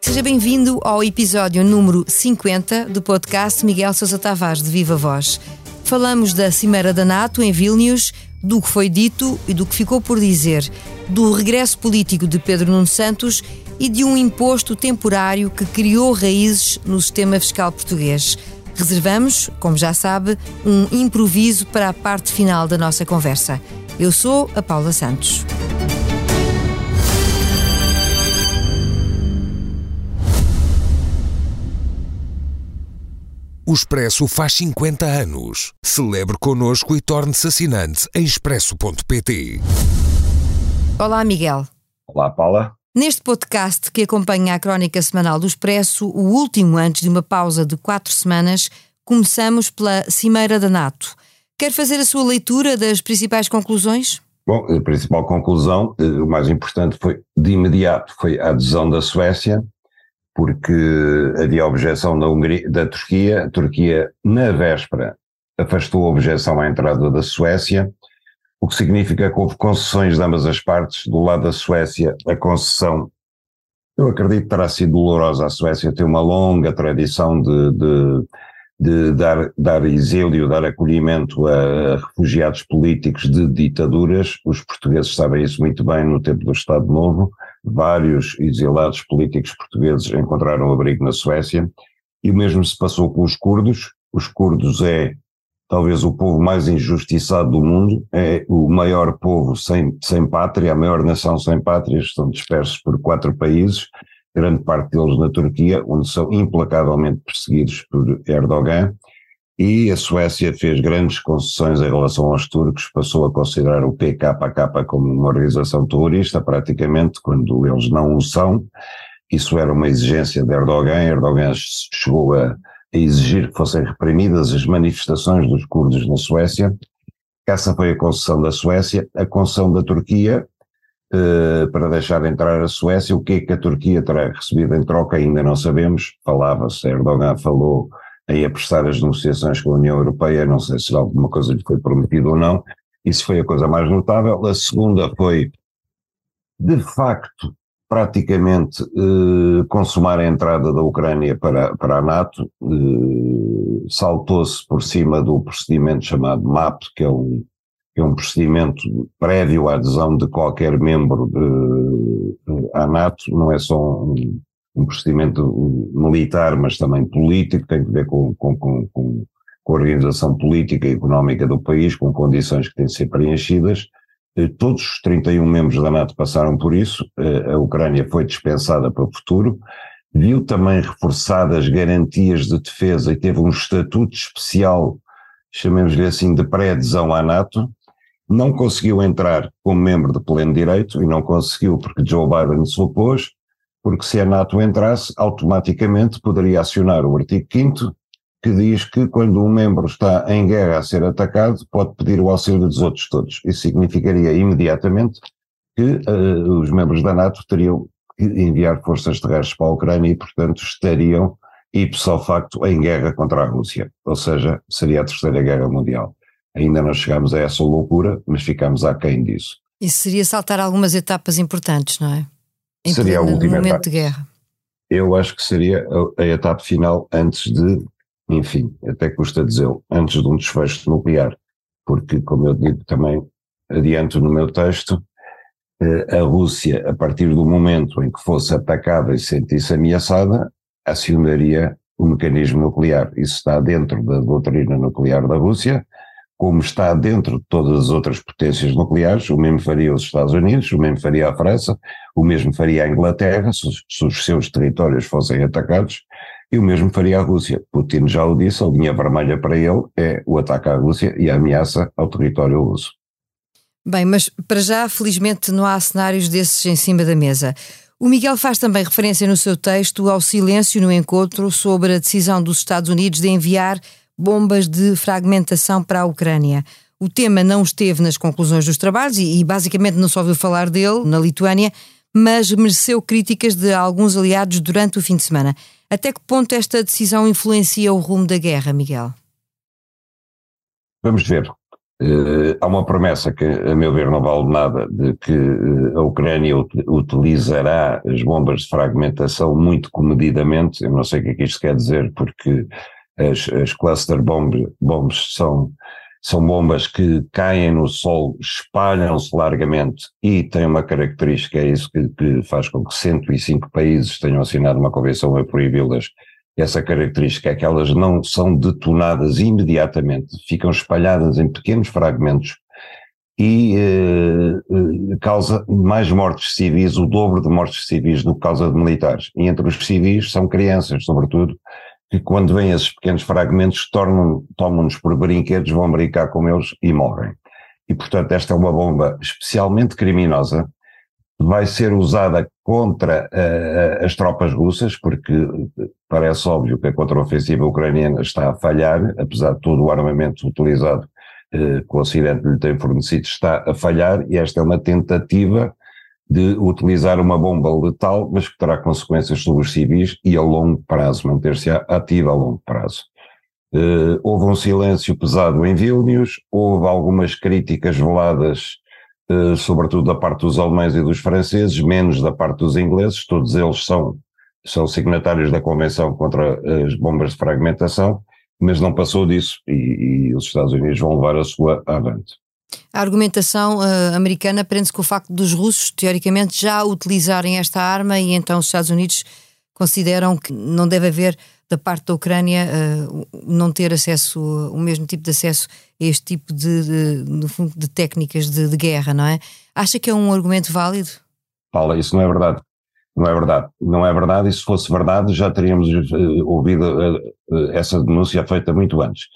Seja bem-vindo ao episódio número 50 do podcast Miguel Sousa Tavares de Viva Voz. Falamos da Cimeira da NATO em Vilnius, do que foi dito e do que ficou por dizer, do regresso político de Pedro Nuno Santos e de um imposto temporário que criou raízes no sistema fiscal português. Reservamos, como já sabe, um improviso para a parte final da nossa conversa. Eu sou a Paula Santos. O Expresso faz 50 anos. Celebre connosco e torne-se assinante em expresso.pt. Olá, Miguel. Olá, Paula. Neste podcast que acompanha a crónica semanal do Expresso, o último antes de uma pausa de quatro semanas, começamos pela Cimeira da NATO. Quer fazer a sua leitura das principais conclusões? Bom, a principal conclusão, eh, o mais importante foi, de imediato, foi a adesão da Suécia, porque havia objeção da, Hungria, da Turquia. A Turquia, na véspera, afastou a objeção à entrada da Suécia o que significa que houve concessões de ambas as partes. Do lado da Suécia, a concessão, eu acredito que terá sido dolorosa. A Suécia tem uma longa tradição de, de, de dar, dar exílio, dar acolhimento a, refugiados políticos de ditaduras. Os portugueses sabem isso muito bem no tempo do Estado Novo. Vários exilados políticos portugueses encontraram abrigo na Suécia. E o mesmo se passou com os curdos. Os curdos é talvez o povo mais injustiçado do mundo, é o maior povo sem, sem pátria, a maior nação sem pátria, estão dispersos por quatro países, grande parte deles na Turquia, onde são implacavelmente perseguidos por Erdogan, e a Suécia fez grandes concessões em relação aos turcos, passou a considerar o PKK como uma organização terrorista, praticamente, quando eles não o são. Isso era uma exigência de Erdogan. Erdogan chegou a a exigir que fossem reprimidas as manifestações dos curdos na Suécia. Essa foi a concessão da Suécia. A concessão da Turquia, eh, para deixar entrar a Suécia, o que é que a Turquia terá recebido em troca ainda não sabemos. Falava-se, Erdogan falou em apressar as negociações com a União Europeia, não sei se alguma coisa lhe foi prometida ou não. Isso foi a coisa mais notável. A segunda foi, de facto, praticamente eh, consumar a entrada da Ucrânia para, para a NATO, eh, saltou-se por cima do procedimento chamado MAP, que é um, é um procedimento prévio à adesão de qualquer membro de, à NATO, não é só um, um procedimento militar, mas também político, tem que ver com, com, com, com a organização política e económica do país, com condições que têm de ser preenchidas, eh, todos os 31 membros da NATO passaram por isso, eh, a Ucrânia foi dispensada para o futuro, viu também reforçadas garantias de defesa e teve um estatuto especial, chamemos-lhe assim, de pré-adesão à NATO, não conseguiu entrar como membro de pleno direito, e não conseguiu porque Joe Biden se opôs, porque se a NATO entrasse, automaticamente poderia acionar o artigo 5 que diz que quando um membro está em guerra a ser atacado, pode pedir o auxílio dos outros todos. Isso significaria imediatamente que uh, os membros da NATO teriam que enviar forças terrestres para a Ucrânia e, portanto, estariam ipso facto em guerra contra a Rússia. Ou seja, seria a Terceira Guerra Mundial. Ainda não chegámos a essa loucura, mas ficamos aquém disso. Isso seria saltar algumas etapas importantes, não é? Em seria a última momento etapa. de guerra. Eu acho que seria a, a etapa final antes de enfim, até custa dizê-lo, antes de um desfecho nuclear, porque, como eu digo também, adianto no meu texto, eh, a Rússia, a partir do momento em que fosse atacada e sentisse ameaçada, acionaria o mecanismo nuclear. Isso está dentro da doutrina nuclear da Rússia, como está dentro de todas as outras potências nucleares, o mesmo faria os Estados Unidos, o mesmo faria a França, o mesmo faria a Inglaterra, se, se os seus territórios fossem atacados, e o mesmo faria a Rússia. Putin já o disse, a linha vermelha para ele é o ataque à Rússia e a ameaça ao território russo. Bem, mas para já, felizmente, não há cenários desses em cima da mesa. O Miguel faz também referência no seu texto ao silêncio no encontro sobre a decisão dos Estados Unidos de enviar bombas de fragmentação para a Ucrânia. O tema não esteve nas conclusões dos trabalhos e, e basicamente não só ouviu falar dele na Lituânia, mas mereceu críticas de alguns aliados durante o fim de semana. Até que ponto esta decisão influencia o rumo da guerra, Miguel? Vamos ver. Uh, há uma promessa que, a meu ver, não vale nada, de que uh, a Ucrânia ut utilizará as bombas de fragmentação muito comedidamente. Eu não sei o que é que isto quer dizer, porque as, as cluster bomb, bombs são, são bombas que caem no solo, espalham-se largamente e têm uma característica, é isso que, que, faz com que 105 países tenham assinado uma convenção a proibi-las essa característica é que elas não são detonadas imediatamente, ficam espalhadas em pequenos fragmentos e eh, eh, causa mais mortes civis, o dobro de mortes civis do que causa de militares. E entre os civis são crianças, sobretudo, que quando vêm esses pequenos fragmentos tomam-nos por brinquedos, vão brincar com eles e morrem. E portanto esta é uma bomba especialmente criminosa, vai ser usada contra uh, as tropas russas, porque parece óbvio que a contraofensiva ucraniana está a falhar, apesar de todo o armamento utilizado uh, que o Ocidente lhe tem fornecido está a falhar, e esta é uma tentativa de utilizar uma bomba letal, mas que terá consequências sobre os civis e a longo prazo, manter-se ativa a longo prazo. Uh, houve um silêncio pesado em Vilnius, houve algumas críticas veladas eh, sobretudo da parte dos alemães e dos franceses, menos da parte dos ingleses, todos eles são, são signatários da Convenção contra as bombas de fragmentação, mas não passou disso e, e os Estados Unidos vão levar a sua avante. A argumentação uh, americana prende-se com o facto dos russos, teoricamente, já utilizarem esta arma e então os Estados Unidos consideram que não deve haver da parte da Ucrânia uh, não ter acesso, o mesmo tipo de acesso a este tipo de, de, no fundo, de técnicas de, de, guerra, não é? Acha que é um argumento válido? Paula, isso não é verdade. Não é verdade. Não é verdade, e se fosse verdade já teríamos uh, ouvido uh, essa denúncia feita muito antes.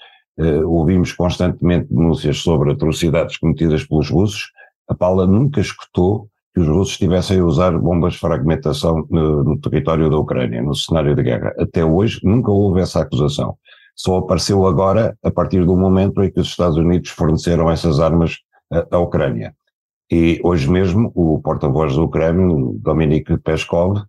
Ouvimos constantemente denúncias sobre atrocidades cometidas pelos russos. A Paula nunca escutou que os russos estivessem a usar bombas de fragmentação no, no, território da Ucrânia, no cenário de guerra. Até hoje nunca houve essa acusação. Só apareceu agora, a partir do momento em que os Estados Unidos forneceram essas armas à, Ucrânia. E hoje mesmo o porta-voz da Ucrânia, Dominic Peskov,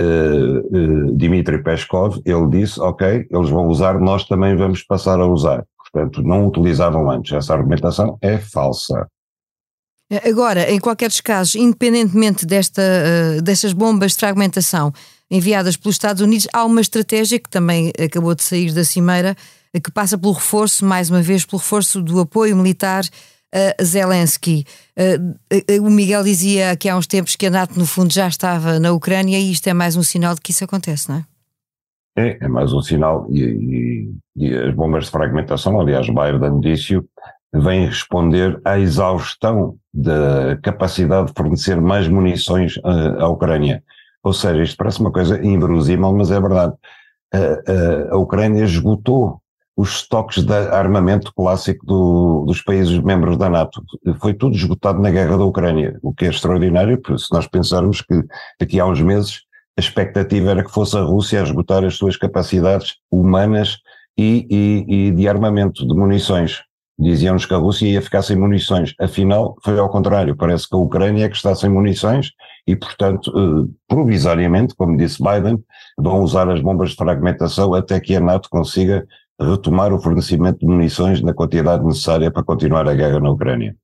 uh, Dmitry Peskov, ele disse, ok, eles vão usar, nós também vamos passar a usar. Portanto, não utilizavam antes. Essa argumentação é falsa. Agora, em qualquer dos casos, independentemente desta, uh, destas bombas de fragmentação enviadas pelos Estados Unidos, há uma estratégia que também acabou de sair da Cimeira, que passa pelo reforço, mais uma vez, pelo reforço do apoio militar a Zelensky. Uh, o Miguel dizia que há uns tempos que a NATO, no fundo, já estava na Ucrânia e isto é mais um sinal de que isso acontece, não é? É, é mais um sinal. E, e, e as bombas de fragmentação, aliás, Biden disse vem responder à exaustão da capacidade de fornecer mais munições à Ucrânia. Ou seja, isto parece uma coisa inverosímil, mas é verdade. A, a, a Ucrânia esgotou os estoques de armamento clássico do, dos países membros da NATO. Foi tudo esgotado na guerra da Ucrânia, o que é extraordinário, porque se nós pensarmos que daqui a uns meses a expectativa era que fosse a Rússia a esgotar as suas capacidades humanas e, e, e de armamento, de munições diziam-nos que a Rússia ia ficar sem munições. Afinal, foi ao contrário. Parece que a Ucrânia é que está sem munições e, portanto, eh, provisoriamente, como disse Biden, vão usar as bombas de fragmentação até que a NATO consiga retomar o fornecimento de munições na quantidade necessária para continuar a guerra na Ucrânia.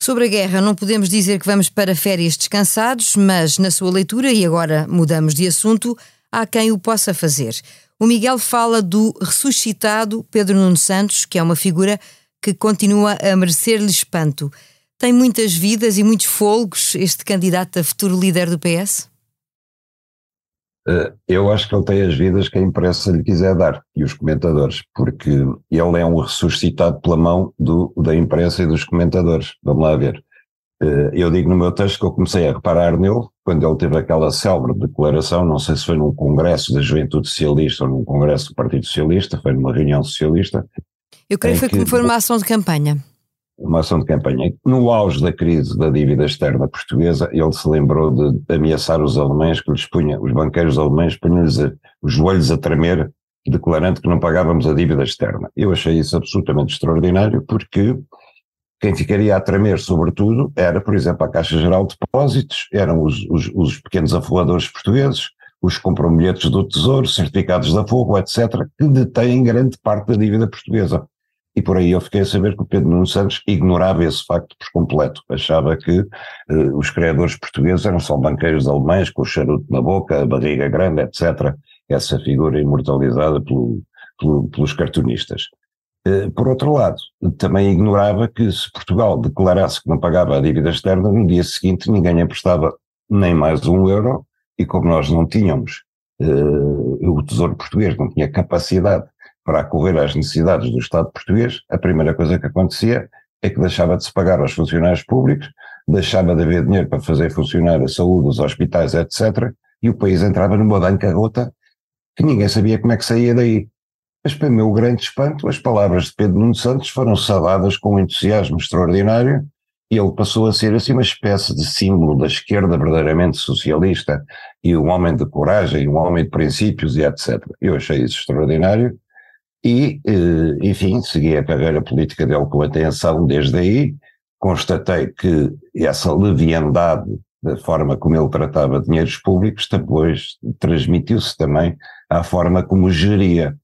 Sobre a guerra, não podemos dizer que vamos para férias descansados, mas na sua leitura, e agora mudamos de assunto, há quem o possa fazer. O Miguel fala do ressuscitado Pedro Nuno Santos, que é uma figura que continua a merecer-lhe espanto. Tem muitas vidas e muitos folgos este candidato a futuro líder do PS? Eh, eu acho que ele tem as vidas que a imprensa lhe quiser dar e os comentadores, porque ele é um ressuscitado pela mão do, da imprensa e dos comentadores. Vamos lá ver. Eh, eu digo no meu texto que eu comecei a reparar nele quando ele teve aquela célebre declaração, não sei se foi num congresso da Juventude Socialista ou num congresso do Partido Socialista, foi numa reunião socialista. Eu creio que, que foi uma ação de campanha. Uma ação de campanha. No auge da crise da dívida externa portuguesa, ele se lembrou de ameaçar os alemães, que lhes punha, os banqueiros alemães punham-lhes os joelhos a tremer, declarando que não pagávamos a dívida externa. Eu achei isso absolutamente extraordinário, porque quem ficaria a tremer, sobretudo, era, por exemplo, a Caixa Geral de Depósitos, eram os, os, os pequenos afogadores portugueses, os compromissos do Tesouro, certificados da Fogo, etc., que detêm grande parte da dívida portuguesa. E por aí eu fiquei a saber que o Pedro Nuno Santos ignorava esse facto por completo. Achava que uh, os criadores portugueses eram só banqueiros alemães com o charuto na boca, a barriga grande, etc. Essa figura imortalizada pelo, pelo, pelos cartunistas. Uh, por outro lado, também ignorava que se Portugal declarasse que não pagava a dívida externa, no dia seguinte ninguém emprestava nem mais um euro, e como nós não tínhamos, uh, o Tesouro Português não tinha capacidade para acorrer às necessidades do Estado português, a primeira coisa que acontecia é que deixava de se pagar aos funcionários públicos, deixava de haver dinheiro para fazer funcionar a saúde, os hospitais, etc., e o país entrava numa bancarrota que ninguém sabia como é que saía daí. Mas, para meu grande espanto, as palavras de Pedro Nuno Santos foram saladas com um entusiasmo extraordinário e ele passou a ser assim uma espécie de símbolo da esquerda verdadeiramente socialista e um homem de coragem, um homem de princípios e etc. Eu achei isso extraordinário e, eh, enfim, segui a carreira política dele com atenção desde aí. Constatei que essa leviandade da forma como ele tratava dinheiros públicos depois transmitiu-se também à forma como geria.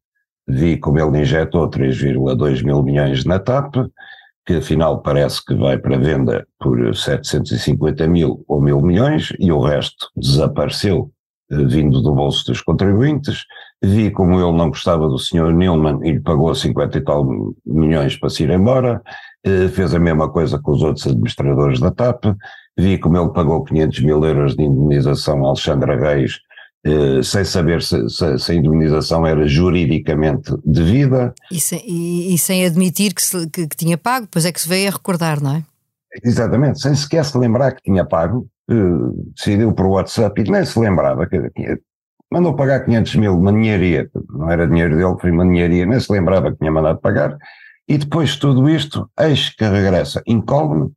Vi como ele injetou 3,2 mil milhões na TAP, que afinal parece que vai para venda por 750 mil ou mil milhões, e o resto desapareceu vindo do bolso dos contribuintes. Vi como ele não gostava do Sr. Nilman e lhe pagou 50 e tal milhões para se ir embora. Eh, fez a mesma coisa com os outros administradores da TAP. Vi como ele pagou 500 mil euros de indemnização a Alexandra Reis, eh, sem saber se, se, se, a indemnização era juridicamente devida. E sem, e, e sem admitir que, se, que, que tinha pago, depois é que se veio a recordar, não é? Exatamente, sem sequer se lembrar que tinha pago, decidiu por WhatsApp e nem se lembrava que mandou pagar 500 mil, uma ninharia, não era dinheiro dele, foi uma ninharia, nem se lembrava que tinha mandado pagar, e depois de tudo isto, eis que regressa incólume,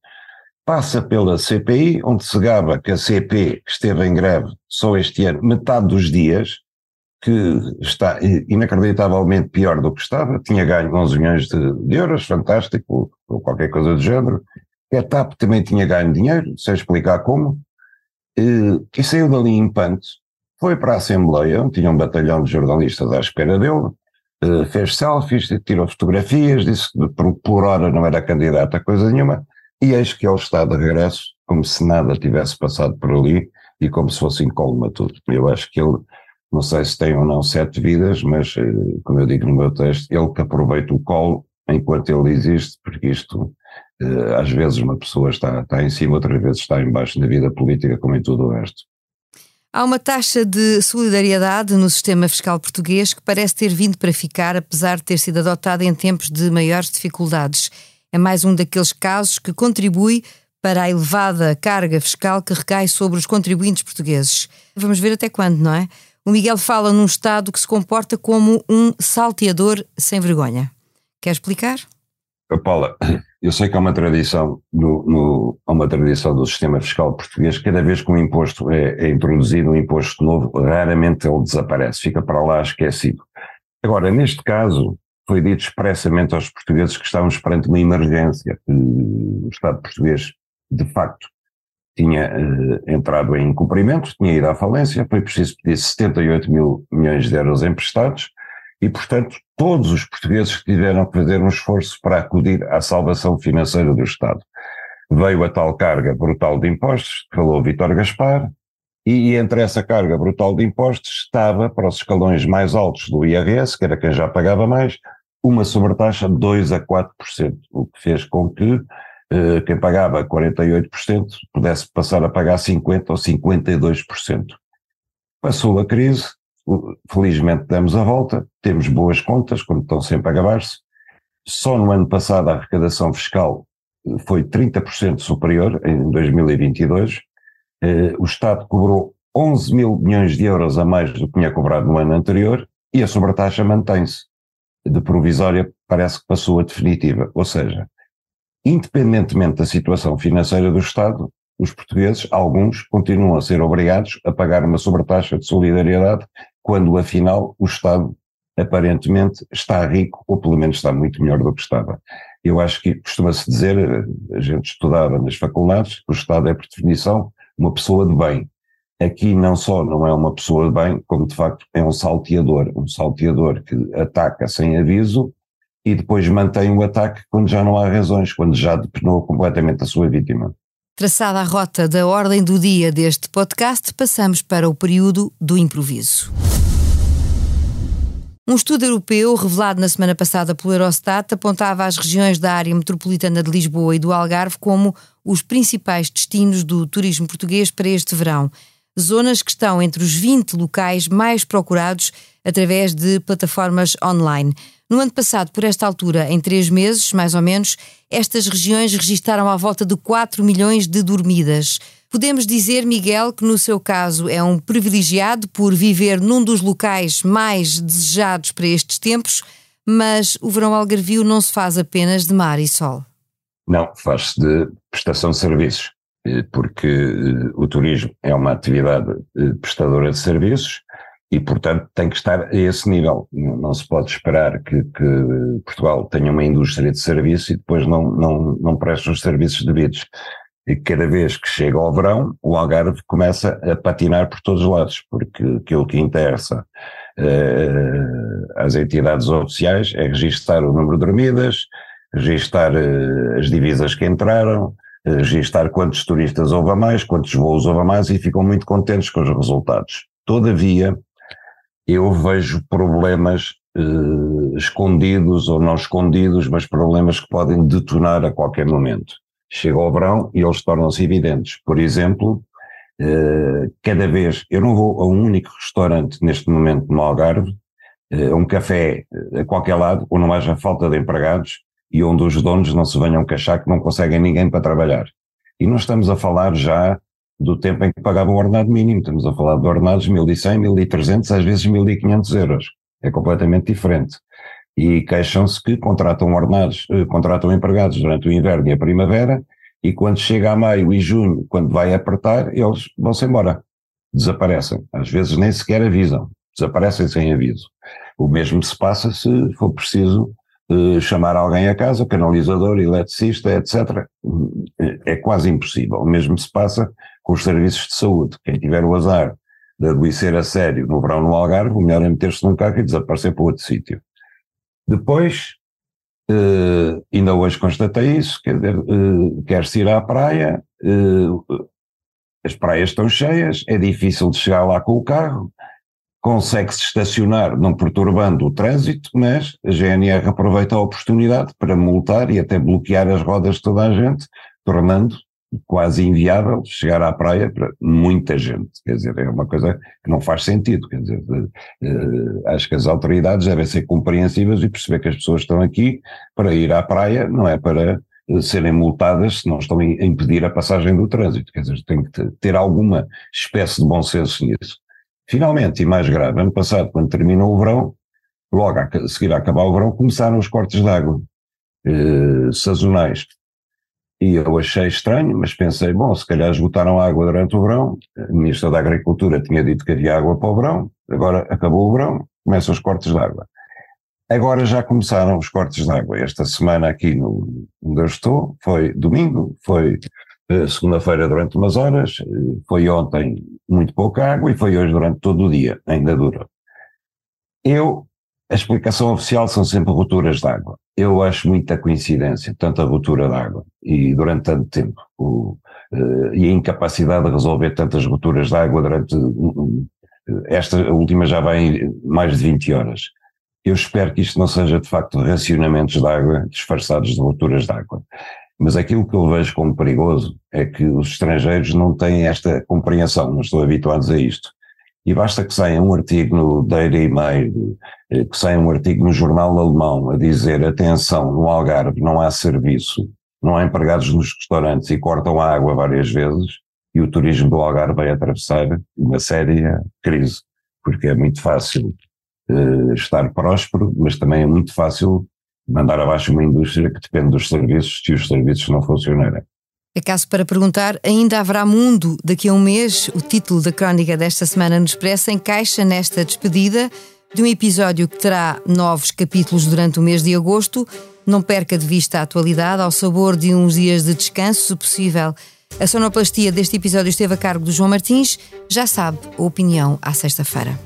passa pela CPI, onde se gaba que a CP esteve em greve só este ano, metade dos dias, que está inacreditavelmente pior do que estava, tinha ganho 11 milhões de, de euros, fantástico, ou qualquer coisa do género, a TAP também tinha ganho dinheiro, sem explicar como, e saiu dali em panto, foi para a Assembleia, onde tinha um batalhão de jornalistas à espera dele, fez selfies, tirou fotografias, disse que por hora não era candidato a coisa nenhuma, e eis que ele está de regresso, como se nada tivesse passado por ali e como se fosse incólume a tudo. Eu acho que ele, não sei se tem ou não sete vidas, mas, eh, como eu digo no meu texto, ele que aproveita o colo enquanto ele existe, porque isto eh, às vezes uma pessoa está, está em cima, outras vezes está em baixo na vida política, como em tudo o resto. Há uma taxa de solidariedade no sistema fiscal português que parece ter vindo para ficar, apesar de ter sido adotada em tempos de maiores dificuldades. É mais um daqueles casos que contribui para a elevada carga fiscal que recai sobre os contribuintes portugueses. Vamos ver até quando, não é? O Miguel fala num Estado que se comporta como um salteador sem vergonha. Quer explicar? Paula, eu sei que há uma tradição no, no, há uma tradição do sistema fiscal português, cada vez que um imposto é, é, introduzido, um imposto novo, raramente ele desaparece, fica para lá esquecido. Agora, neste caso, foi dito expressamente aos portugueses que estávamos perante uma emergência. O Estado português, de facto, tinha uh, entrado em incumprimento, tinha ido à falência, foi preciso pedir 78 mil milhões de euros emprestados, e, portanto, todos os portugueses tiveram que fazer um esforço para acudir à salvação financeira do Estado. Veio a tal carga brutal de impostos, que falou Vítor Gaspar, e entre essa carga brutal de impostos estava, para os escalões mais altos do IRS, que era quem já pagava mais, uma sobretaxa de 2 a 4%, o que fez com que eh, quem pagava 48% pudesse passar a pagar 50% ou 52%. Passou a crise, felizmente demos a volta, temos boas contas, como estão sempre a acabar-se. Só no ano passado a arrecadação fiscal eh, foi 30% superior, em 2022. Eh, o Estado cobrou 11 mil milhões de euros a mais do que tinha cobrado no ano anterior e a sobretaxa mantém-se. De provisória parece que passou a definitiva. Ou seja, independentemente da situação financeira do Estado, os portugueses, alguns, continuam a ser obrigados a pagar uma sobretaxa de solidariedade quando afinal o Estado aparentemente está rico, ou pelo menos está muito melhor do que estava. Eu acho que costuma-se dizer, a gente estudava nas faculdades, que o Estado é, por definição, uma pessoa de bem. Aqui não só não é uma pessoa de bem, como de facto é um salteador, um salteador que ataca sem aviso, e depois mantém o ataque quando já não há razões, quando já depenou completamente a sua vítima. Traçada a rota da ordem do dia deste podcast, passamos para o período do improviso. Um estudo europeu revelado na semana passada pelo Eurostat apontava as regiões da área metropolitana de Lisboa e do Algarve como os principais destinos do turismo português para este verão. Zonas que estão entre os 20 locais mais procurados através de plataformas online. No ano passado, por esta altura, em três meses, mais ou menos, estas regiões registaram à volta de 4 milhões de dormidas. Podemos dizer, Miguel, que no seu caso é um privilegiado por viver num dos locais mais desejados para estes tempos, mas o verão algarvio não se faz apenas de mar e sol. Não, faz-se de prestação de serviços, eh, porque eh, o turismo é uma atividade eh, prestadora de serviços e, portanto, tem que estar a esse nível. Não se pode esperar que, que Portugal tenha uma indústria de serviço e depois não, não, não preste os serviços devidos. E cada vez que chega ao verão, o Algarve começa a patinar por todos os lados, porque aquilo que interessa uh, às entidades oficiais é registar o número de dormidas, registar uh, as divisas que entraram, uh, registar quantos turistas houve a mais, quantos voos houve a mais e ficam muito contentes com os resultados. Todavia, eu vejo problemas eh, escondidos ou não escondidos, mas problemas que podem detonar a qualquer momento. Chega o verão e eles tornam-se evidentes. Por exemplo, eh, cada vez, eu não vou a um único restaurante neste momento no Algarve, eh, um café eh, a qualquer lado, onde não haja falta de empregados e onde os donos não se venham queixar que não conseguem ninguém para trabalhar. E não estamos a falar já do tempo em que pagavam o ordenado mínimo. Estamos a falar de ordenados 1.100, 1.300, às vezes 1.500 euros. É completamente diferente. E queixam-se que contratam ordenados, eh, contratam empregados durante o inverno e a primavera, e quando chega a maio e junho, quando vai apertar, eles vão-se embora. Desaparecem. Às vezes nem sequer avisam. Desaparecem sem aviso. O mesmo se passa se for preciso chamar alguém a casa, canalizador, eletricista, etc. É quase impossível. O mesmo se passa com os serviços de saúde. Quem tiver o azar de adoecer a sério no verão no Algarve, o melhor é meter-se num carro e desaparecer para outro sítio. Depois, eh, ainda hoje constatei isso, quer dizer, eh, quer-se ir à praia, eh, as praias estão cheias, é difícil de chegar lá com o carro, consegue-se estacionar não perturbando o trânsito, mas a GNR aproveita a oportunidade para multar e até bloquear as rodas de toda a gente, tornando quase inviável chegar à praia para muita gente. Quer dizer, é uma coisa que não faz sentido. Quer dizer, uh, acho que as autoridades devem ser compreensivas e perceber que as pessoas estão aqui para ir à praia, não é para uh, serem multadas se não estão a impedir a passagem do trânsito. Quer dizer, tem que ter alguma espécie de bom senso nisso. Finalmente, e mais grave, ano passado, quando terminou o verão, logo a seguir a acabar o verão, começaram os cortes de água uh, sazonais e eu achei estranho, mas pensei, bom, se calhar esgotaram água durante o verão, a Ministra da Agricultura tinha dito que havia água para o verão, agora acabou o verão, começam os cortes de água. Agora já começaram os cortes de água. Esta semana aqui no, onde eu estou, foi domingo, foi eh, segunda-feira durante umas horas, eh, foi ontem muito pouca água e foi hoje durante todo o dia, ainda dura. Eu a explicação oficial são sempre rupturas de água. Eu acho muita coincidência, tanta ruptura de água e durante tanto tempo. O, uh, e a incapacidade de resolver tantas rupturas de água durante. Esta última já vai mais de 20 horas. Eu espero que isto não seja de facto racionamentos de água disfarçados de rupturas de água. Mas aquilo que eu vejo como perigoso é que os estrangeiros não têm esta compreensão, não estão habituados a isto. E basta que saia um artigo no Daily Mail, eh, que saia um artigo no jornal alemão a dizer atenção, no Algarve não há serviço, não há empregados nos restaurantes e cortam a água várias vezes, e o turismo do Algarve vai atravessar uma séria crise, porque é muito fácil uh, estar próspero, mas também é muito fácil mandar abaixo uma indústria que depende dos serviços se os serviços não funcionarem. Acaso para perguntar, ainda haverá mundo daqui a um mês? O título da crónica desta semana no Expresso encaixa nesta despedida de um episódio que terá novos capítulos durante o mês de agosto. Não perca de vista a atualidade, ao sabor de uns dias de descanso, se possível. A sonoplastia deste episódio esteve a cargo do João Martins. Já sabe, a opinião à sexta-feira.